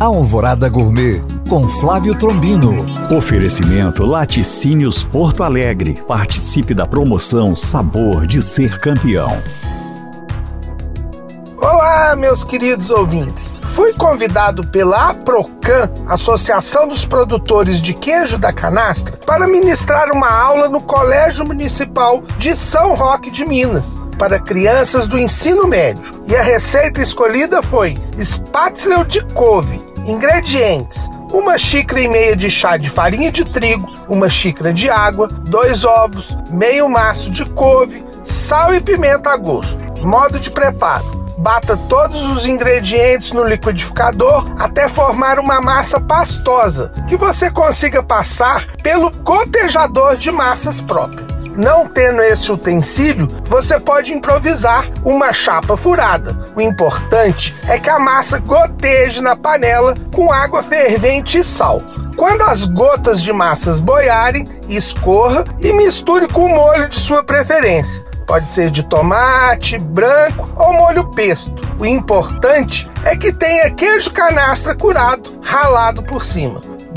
Alvorada Gourmet com Flávio Trombino. Oferecimento Laticínios Porto Alegre. Participe da promoção Sabor de Ser Campeão. Olá, meus queridos ouvintes. Fui convidado pela APROCAN, Associação dos Produtores de Queijo da Canastra, para ministrar uma aula no Colégio Municipal de São Roque de Minas para crianças do ensino médio. E a receita escolhida foi Spatzel de couve. Ingredientes: uma xícara e meia de chá de farinha de trigo, uma xícara de água, dois ovos, meio maço de couve, sal e pimenta a gosto. Modo de preparo: bata todos os ingredientes no liquidificador até formar uma massa pastosa que você consiga passar pelo gotejador de massas próprio. Não tendo esse utensílio, você pode improvisar uma chapa furada. O importante é que a massa goteje na panela com água fervente e sal. Quando as gotas de massas boiarem, escorra e misture com o molho de sua preferência. Pode ser de tomate, branco ou molho pesto. O importante é que tenha queijo canastra curado, ralado por cima.